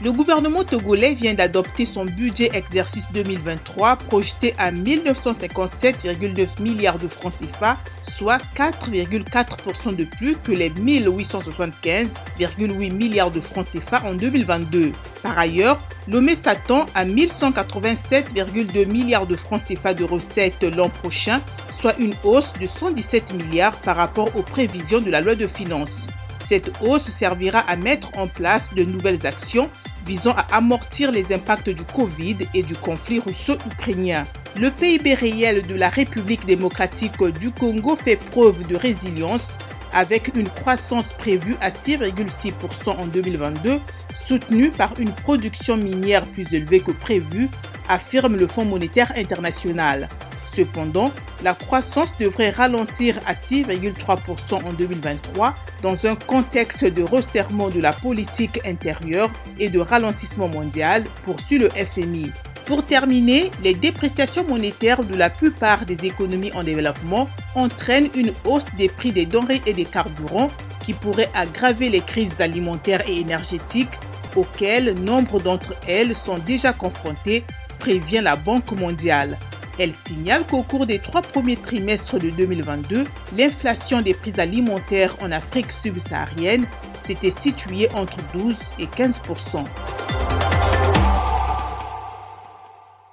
Le gouvernement togolais vient d'adopter son budget exercice 2023 projeté à 1957,9 milliards de francs CFA, soit 4,4% de plus que les 1875,8 milliards de francs CFA en 2022. Par ailleurs, Lomé s'attend à 1187,2 milliards de francs CFA de recettes l'an prochain, soit une hausse de 117 milliards par rapport aux prévisions de la loi de finances. Cette hausse servira à mettre en place de nouvelles actions visant à amortir les impacts du Covid et du conflit russo-ukrainien. Le PIB réel de la République démocratique du Congo fait preuve de résilience avec une croissance prévue à 6,6% en 2022, soutenue par une production minière plus élevée que prévu, affirme le Fonds monétaire international. Cependant, la croissance devrait ralentir à 6,3% en 2023 dans un contexte de resserrement de la politique intérieure et de ralentissement mondial, poursuit le FMI. Pour terminer, les dépréciations monétaires de la plupart des économies en développement entraînent une hausse des prix des denrées et des carburants qui pourrait aggraver les crises alimentaires et énergétiques auxquelles nombre d'entre elles sont déjà confrontées, prévient la Banque mondiale. Elle signale qu'au cours des trois premiers trimestres de 2022, l'inflation des prix alimentaires en Afrique subsaharienne s'était située entre 12 et 15